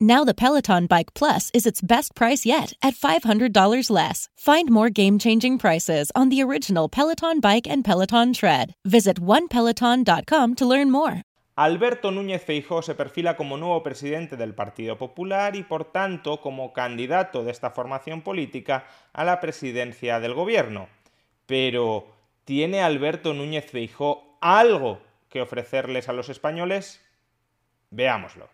Now the Peloton Bike Plus is its best price yet at $500 less. Find more game-changing prices on the original Peloton Bike and Peloton Tread. Visit onepeloton.com to learn more. Alberto Núñez Feijóo se perfila como nuevo presidente del Partido Popular y por tanto como candidato de esta formación política a la presidencia del gobierno. Pero ¿tiene Alberto Núñez Feijóo algo que ofrecerles a los españoles? Veámoslo.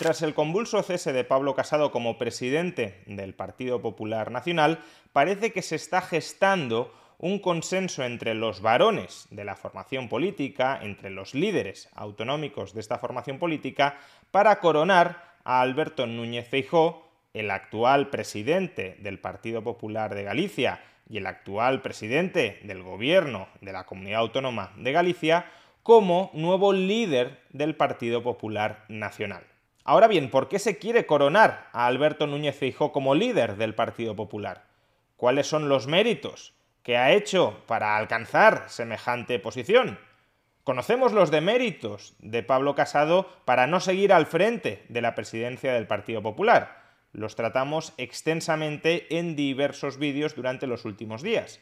Tras el convulso cese de Pablo Casado como presidente del Partido Popular Nacional, parece que se está gestando un consenso entre los varones de la formación política, entre los líderes autonómicos de esta formación política, para coronar a Alberto Núñez Feijó, el actual presidente del Partido Popular de Galicia y el actual presidente del gobierno de la Comunidad Autónoma de Galicia, como nuevo líder del Partido Popular Nacional. Ahora bien, ¿por qué se quiere coronar a Alberto Núñez Feijóo como líder del Partido Popular? ¿Cuáles son los méritos que ha hecho para alcanzar semejante posición? Conocemos los deméritos de Pablo Casado para no seguir al frente de la presidencia del Partido Popular. Los tratamos extensamente en diversos vídeos durante los últimos días.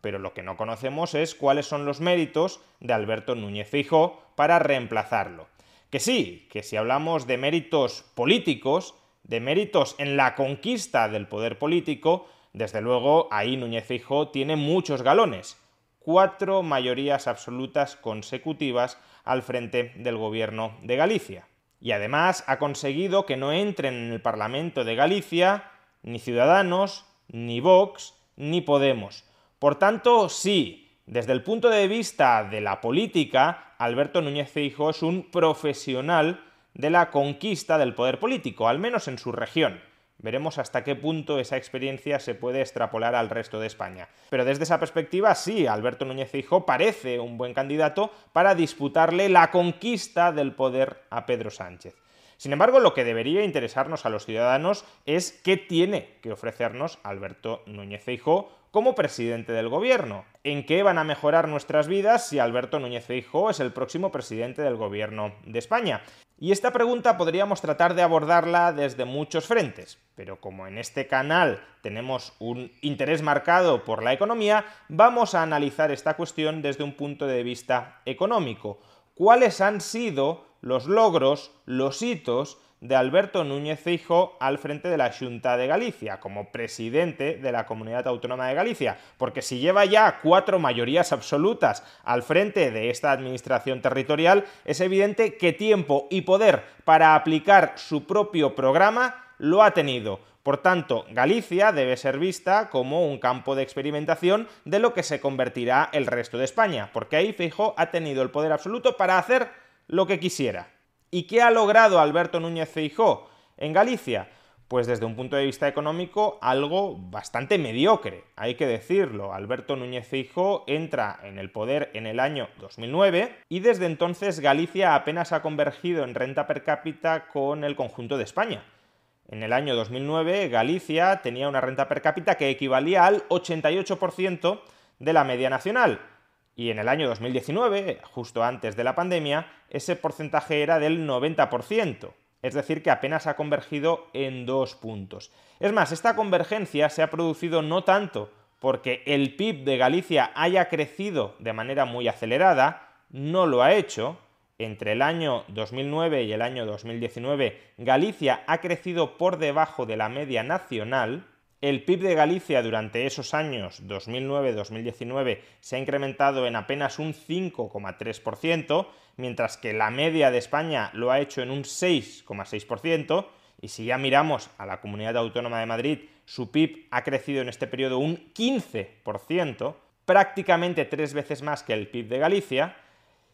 Pero lo que no conocemos es cuáles son los méritos de Alberto Núñez Feijóo para reemplazarlo. Que sí, que si hablamos de méritos políticos, de méritos en la conquista del poder político, desde luego ahí Núñez Feijóo tiene muchos galones. Cuatro mayorías absolutas consecutivas al frente del gobierno de Galicia. Y además ha conseguido que no entren en el Parlamento de Galicia ni Ciudadanos, ni Vox, ni Podemos. Por tanto, sí, desde el punto de vista de la política, Alberto Núñez Feijóo es un profesional de la conquista del poder político, al menos en su región. Veremos hasta qué punto esa experiencia se puede extrapolar al resto de España. Pero desde esa perspectiva, sí, Alberto Núñez Feijóo parece un buen candidato para disputarle la conquista del poder a Pedro Sánchez. Sin embargo, lo que debería interesarnos a los ciudadanos es qué tiene que ofrecernos Alberto Núñez Feijóo como presidente del gobierno. ¿En qué van a mejorar nuestras vidas si Alberto Núñez Feijóo es el próximo presidente del gobierno de España? Y esta pregunta podríamos tratar de abordarla desde muchos frentes, pero como en este canal tenemos un interés marcado por la economía, vamos a analizar esta cuestión desde un punto de vista económico. ¿Cuáles han sido los logros, los hitos de Alberto Núñez Feijóo al frente de la Junta de Galicia, como presidente de la Comunidad Autónoma de Galicia, porque si lleva ya cuatro mayorías absolutas al frente de esta administración territorial, es evidente que tiempo y poder para aplicar su propio programa lo ha tenido. Por tanto, Galicia debe ser vista como un campo de experimentación de lo que se convertirá el resto de España, porque ahí Feijóo ha tenido el poder absoluto para hacer lo que quisiera. ¿Y qué ha logrado Alberto Núñez Feijó en Galicia? Pues desde un punto de vista económico algo bastante mediocre, hay que decirlo. Alberto Núñez Feijó entra en el poder en el año 2009 y desde entonces Galicia apenas ha convergido en renta per cápita con el conjunto de España. En el año 2009 Galicia tenía una renta per cápita que equivalía al 88% de la media nacional y en el año 2019, justo antes de la pandemia, ese porcentaje era del 90%. Es decir, que apenas ha convergido en dos puntos. Es más, esta convergencia se ha producido no tanto porque el PIB de Galicia haya crecido de manera muy acelerada, no lo ha hecho. Entre el año 2009 y el año 2019, Galicia ha crecido por debajo de la media nacional, el PIB de Galicia durante esos años 2009-2019 se ha incrementado en apenas un 5,3%, mientras que la media de España lo ha hecho en un 6,6%, y si ya miramos a la Comunidad Autónoma de Madrid, su PIB ha crecido en este periodo un 15%, prácticamente tres veces más que el PIB de Galicia,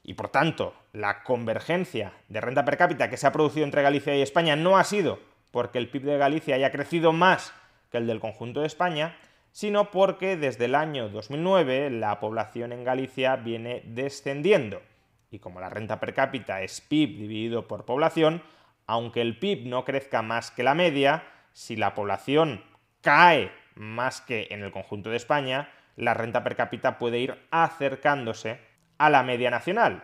y por tanto la convergencia de renta per cápita que se ha producido entre Galicia y España no ha sido porque el PIB de Galicia haya crecido más que el del conjunto de España, sino porque desde el año 2009 la población en Galicia viene descendiendo. Y como la renta per cápita es PIB dividido por población, aunque el PIB no crezca más que la media, si la población cae más que en el conjunto de España, la renta per cápita puede ir acercándose a la media nacional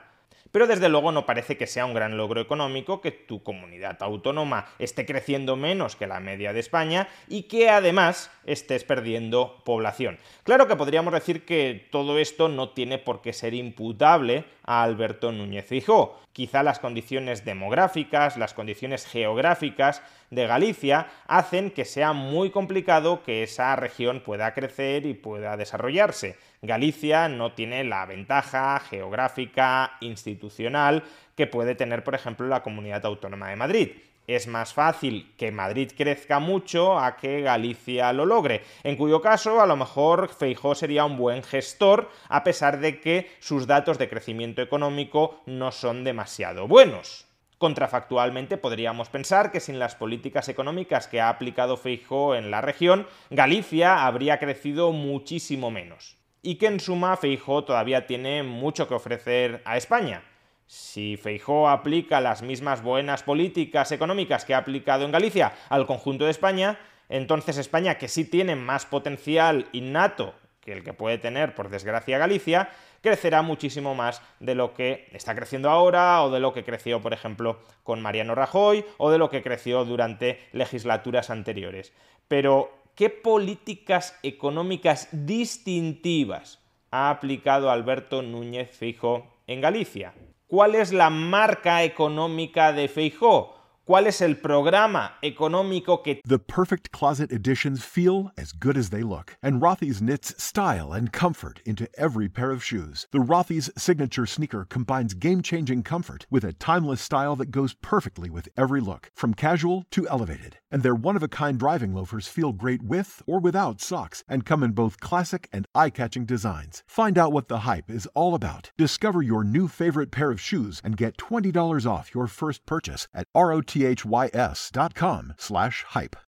pero desde luego no parece que sea un gran logro económico que tu comunidad autónoma esté creciendo menos que la media de España y que además estés perdiendo población. Claro que podríamos decir que todo esto no tiene por qué ser imputable a Alberto Núñez Fijó. Quizá las condiciones demográficas, las condiciones geográficas de Galicia hacen que sea muy complicado que esa región pueda crecer y pueda desarrollarse. Galicia no tiene la ventaja geográfica, institucional, que puede tener, por ejemplo, la Comunidad Autónoma de Madrid es más fácil que Madrid crezca mucho a que Galicia lo logre, en cuyo caso a lo mejor Feijó sería un buen gestor a pesar de que sus datos de crecimiento económico no son demasiado buenos. Contrafactualmente podríamos pensar que sin las políticas económicas que ha aplicado Feijó en la región, Galicia habría crecido muchísimo menos. Y que en suma Feijó todavía tiene mucho que ofrecer a España. Si Feijó aplica las mismas buenas políticas económicas que ha aplicado en Galicia al conjunto de España, entonces España, que sí tiene más potencial innato que el que puede tener, por desgracia, Galicia, crecerá muchísimo más de lo que está creciendo ahora o de lo que creció, por ejemplo, con Mariano Rajoy o de lo que creció durante legislaturas anteriores. Pero, ¿qué políticas económicas distintivas ha aplicado Alberto Núñez Fijo en Galicia? ¿Cuál es la marca económica de Feijó? ¿Cuál es el programa económico que The perfect closet additions feel as good as they look, and Rothy's knits style and comfort into every pair of shoes. The Rothy's signature sneaker combines game-changing comfort with a timeless style that goes perfectly with every look, from casual to elevated. And their one-of-a-kind driving loafers feel great with or without socks and come in both classic and eye-catching designs. Find out what the hype is all about. Discover your new favorite pair of shoes and get $20 off your first purchase at ROT thys.com slash hype.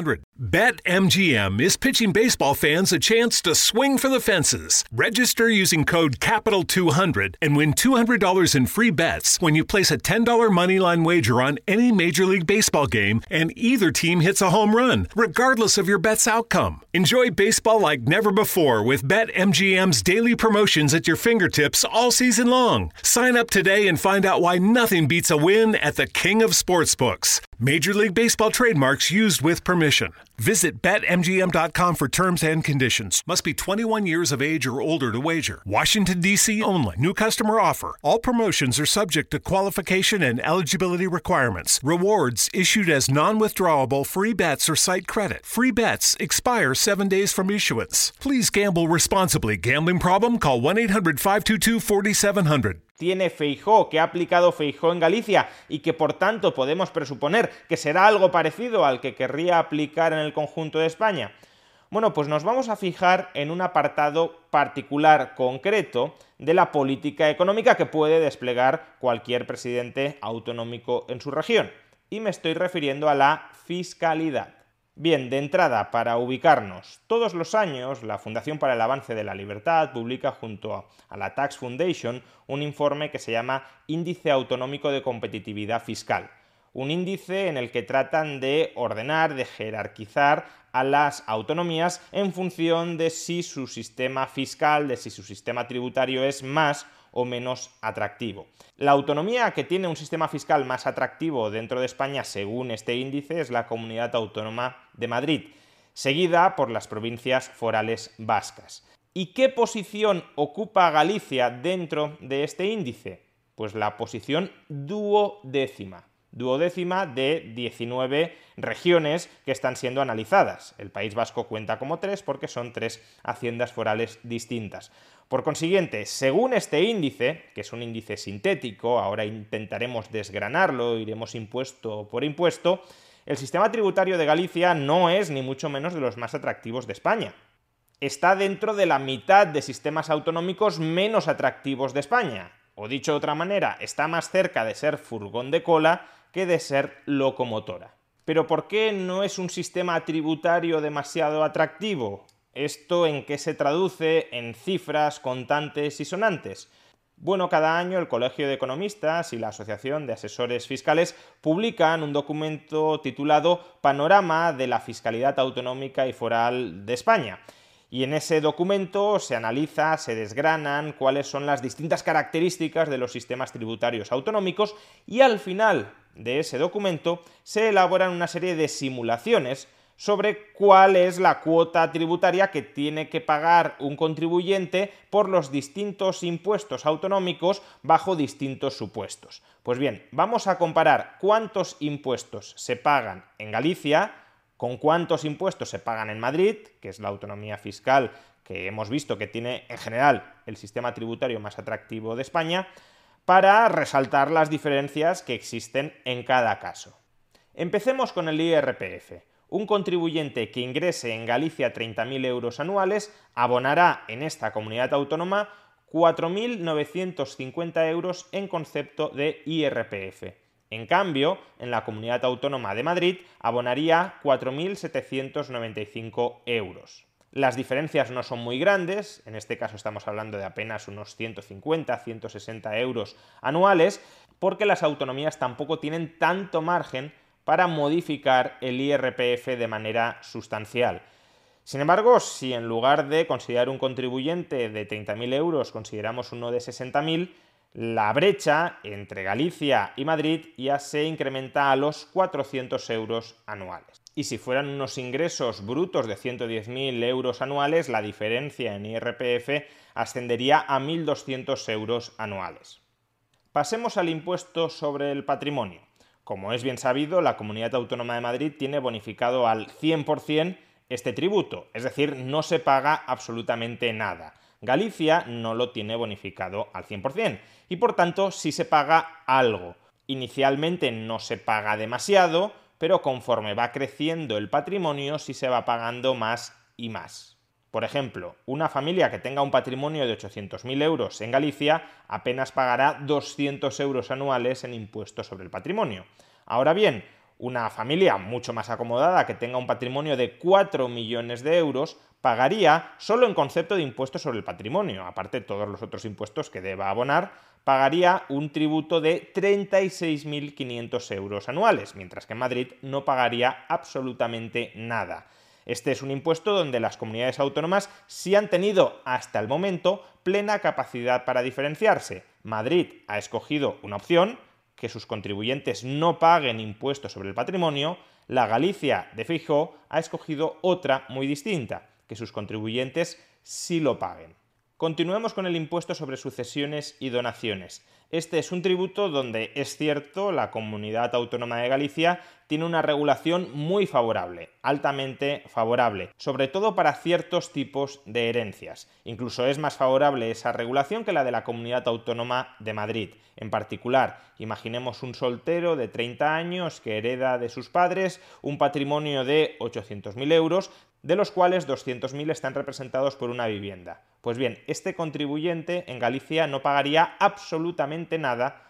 888 532 3500. BetMGM is pitching baseball fans a chance to swing for the fences. Register using code CAPITAL200 and win $200 in free bets when you place a $10 moneyline wager on any Major League Baseball game and either team hits a home run, regardless of your bet's outcome. Enjoy baseball like never before with BetMGM's daily promotions at your fingertips all season long. Sign up today and find out why nothing beats a win at the King of Sportsbooks. Major League Baseball trademarks used with permission. Visit BetMGM.com for terms and conditions. Must be 21 years of age or older to wager. Washington, D.C. only. New customer offer. All promotions are subject to qualification and eligibility requirements. Rewards issued as non withdrawable free bets or site credit. Free bets expire seven days from issuance. Please gamble responsibly. Gambling problem? Call 1 800 522 4700. Tiene Feijó, que ha aplicado Feijó en Galicia y que por tanto podemos presuponer que será algo parecido al que querría aplicar en el conjunto de España? Bueno, pues nos vamos a fijar en un apartado particular, concreto, de la política económica que puede desplegar cualquier presidente autonómico en su región. Y me estoy refiriendo a la fiscalidad. Bien, de entrada, para ubicarnos, todos los años la Fundación para el Avance de la Libertad publica junto a la Tax Foundation un informe que se llama Índice Autonómico de Competitividad Fiscal, un índice en el que tratan de ordenar, de jerarquizar a las autonomías en función de si su sistema fiscal, de si su sistema tributario es más o menos atractivo. La autonomía que tiene un sistema fiscal más atractivo dentro de España, según este índice, es la Comunidad Autónoma de Madrid, seguida por las provincias forales vascas. ¿Y qué posición ocupa Galicia dentro de este índice? Pues la posición duodécima duodécima de 19 regiones que están siendo analizadas. El País Vasco cuenta como tres porque son tres haciendas forales distintas. Por consiguiente, según este índice, que es un índice sintético, ahora intentaremos desgranarlo, iremos impuesto por impuesto, el sistema tributario de Galicia no es ni mucho menos de los más atractivos de España. Está dentro de la mitad de sistemas autonómicos menos atractivos de España. O dicho de otra manera, está más cerca de ser furgón de cola que de ser locomotora. Pero ¿por qué no es un sistema tributario demasiado atractivo? ¿Esto en qué se traduce en cifras contantes y sonantes? Bueno, cada año el Colegio de Economistas y la Asociación de Asesores Fiscales publican un documento titulado Panorama de la Fiscalidad Autonómica y Foral de España. Y en ese documento se analiza, se desgranan cuáles son las distintas características de los sistemas tributarios autonómicos y al final de ese documento se elaboran una serie de simulaciones sobre cuál es la cuota tributaria que tiene que pagar un contribuyente por los distintos impuestos autonómicos bajo distintos supuestos. Pues bien, vamos a comparar cuántos impuestos se pagan en Galicia con cuántos impuestos se pagan en Madrid, que es la autonomía fiscal que hemos visto que tiene en general el sistema tributario más atractivo de España, para resaltar las diferencias que existen en cada caso. Empecemos con el IRPF un contribuyente que ingrese en Galicia 30.000 euros anuales abonará en esta comunidad autónoma 4.950 euros en concepto de IRPF. En cambio, en la comunidad autónoma de Madrid abonaría 4.795 euros. Las diferencias no son muy grandes, en este caso estamos hablando de apenas unos 150-160 euros anuales, porque las autonomías tampoco tienen tanto margen para modificar el IRPF de manera sustancial. Sin embargo, si en lugar de considerar un contribuyente de 30.000 euros consideramos uno de 60.000, la brecha entre Galicia y Madrid ya se incrementa a los 400 euros anuales. Y si fueran unos ingresos brutos de 110.000 euros anuales, la diferencia en IRPF ascendería a 1.200 euros anuales. Pasemos al impuesto sobre el patrimonio. Como es bien sabido, la Comunidad Autónoma de Madrid tiene bonificado al 100% este tributo, es decir, no se paga absolutamente nada. Galicia no lo tiene bonificado al 100% y por tanto sí se paga algo. Inicialmente no se paga demasiado, pero conforme va creciendo el patrimonio sí se va pagando más y más. Por ejemplo, una familia que tenga un patrimonio de 800.000 euros en Galicia apenas pagará 200 euros anuales en impuestos sobre el patrimonio. Ahora bien, una familia mucho más acomodada que tenga un patrimonio de 4 millones de euros pagaría, solo en concepto de impuestos sobre el patrimonio, aparte de todos los otros impuestos que deba abonar, pagaría un tributo de 36.500 euros anuales, mientras que en Madrid no pagaría absolutamente nada. Este es un impuesto donde las comunidades autónomas sí han tenido hasta el momento plena capacidad para diferenciarse. Madrid ha escogido una opción, que sus contribuyentes no paguen impuestos sobre el patrimonio, la Galicia de Feijóo ha escogido otra muy distinta, que sus contribuyentes sí lo paguen. Continuemos con el impuesto sobre sucesiones y donaciones. Este es un tributo donde, es cierto, la comunidad autónoma de Galicia tiene una regulación muy favorable, altamente favorable, sobre todo para ciertos tipos de herencias. Incluso es más favorable esa regulación que la de la comunidad autónoma de Madrid. En particular, imaginemos un soltero de 30 años que hereda de sus padres un patrimonio de 800.000 euros, de los cuales 200.000 están representados por una vivienda. Pues bien, este contribuyente en Galicia no pagaría absolutamente nada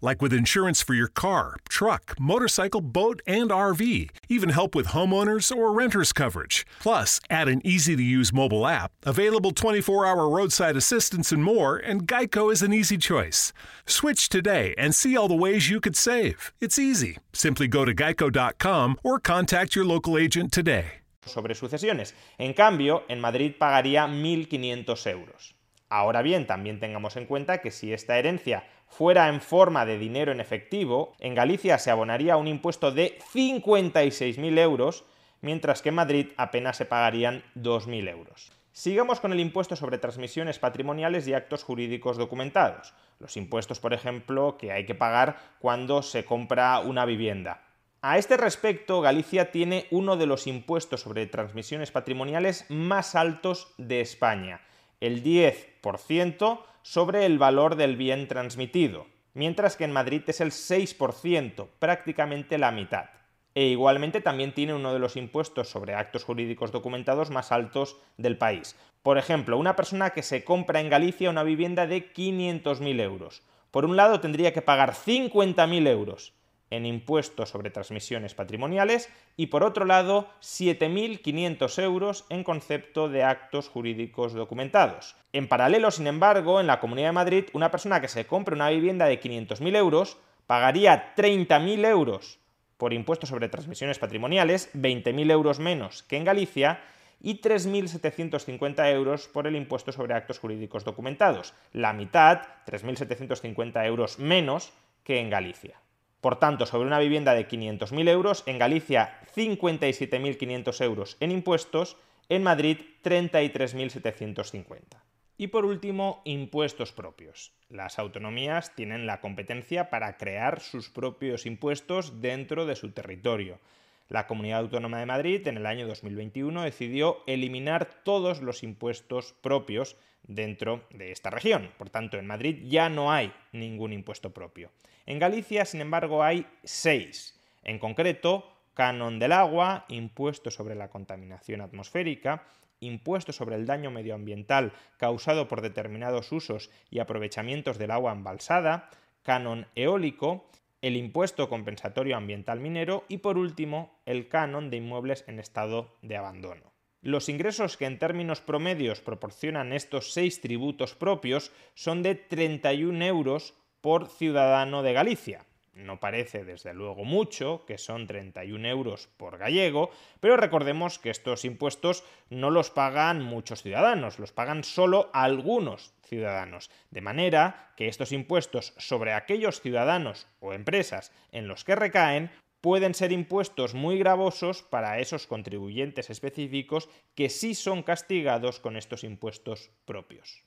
Like with insurance for your car, truck, motorcycle, boat, and RV. Even help with homeowners or renters coverage. Plus, add an easy to use mobile app, available 24 hour roadside assistance, and more, and Geico is an easy choice. Switch today and see all the ways you could save. It's easy. Simply go to geico.com or contact your local agent today. sobre sucesiones. En cambio, en Madrid pagaría 1.500 euros. Ahora bien, también tengamos en cuenta que si esta herencia fuera en forma de dinero en efectivo, en Galicia se abonaría un impuesto de 56.000 euros, mientras que en Madrid apenas se pagarían 2.000 euros. Sigamos con el impuesto sobre transmisiones patrimoniales y actos jurídicos documentados. Los impuestos, por ejemplo, que hay que pagar cuando se compra una vivienda. A este respecto, Galicia tiene uno de los impuestos sobre transmisiones patrimoniales más altos de España el 10% sobre el valor del bien transmitido, mientras que en Madrid es el 6%, prácticamente la mitad. E igualmente también tiene uno de los impuestos sobre actos jurídicos documentados más altos del país. Por ejemplo, una persona que se compra en Galicia una vivienda de 500.000 euros. Por un lado tendría que pagar 50.000 euros en impuestos sobre transmisiones patrimoniales y por otro lado 7.500 euros en concepto de actos jurídicos documentados. En paralelo, sin embargo, en la Comunidad de Madrid, una persona que se compre una vivienda de 500.000 euros pagaría 30.000 euros por impuestos sobre transmisiones patrimoniales, 20.000 euros menos que en Galicia, y 3.750 euros por el impuesto sobre actos jurídicos documentados, la mitad, 3.750 euros menos que en Galicia. Por tanto, sobre una vivienda de 500.000 euros, en Galicia 57.500 euros en impuestos, en Madrid 33.750. Y por último, impuestos propios. Las autonomías tienen la competencia para crear sus propios impuestos dentro de su territorio. La Comunidad Autónoma de Madrid en el año 2021 decidió eliminar todos los impuestos propios dentro de esta región. Por tanto, en Madrid ya no hay ningún impuesto propio. En Galicia, sin embargo, hay seis. En concreto, canon del agua, impuesto sobre la contaminación atmosférica, impuesto sobre el daño medioambiental causado por determinados usos y aprovechamientos del agua embalsada, canon eólico, el impuesto compensatorio ambiental minero y por último el canon de inmuebles en estado de abandono. Los ingresos que en términos promedios proporcionan estos seis tributos propios son de 31 euros por ciudadano de Galicia, no parece desde luego mucho, que son 31 euros por gallego, pero recordemos que estos impuestos no los pagan muchos ciudadanos, los pagan solo algunos ciudadanos, de manera que estos impuestos sobre aquellos ciudadanos o empresas en los que recaen pueden ser impuestos muy gravosos para esos contribuyentes específicos que sí son castigados con estos impuestos propios.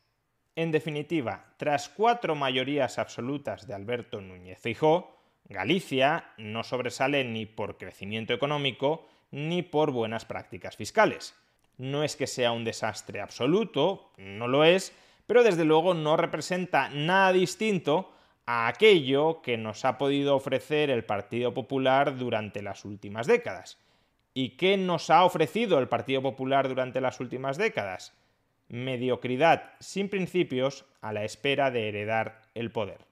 En definitiva, tras cuatro mayorías absolutas de Alberto Núñez Feijóo, Galicia no sobresale ni por crecimiento económico ni por buenas prácticas fiscales. No es que sea un desastre absoluto, no lo es, pero desde luego no representa nada distinto a aquello que nos ha podido ofrecer el Partido Popular durante las últimas décadas. ¿Y qué nos ha ofrecido el Partido Popular durante las últimas décadas? mediocridad sin principios a la espera de heredar el poder.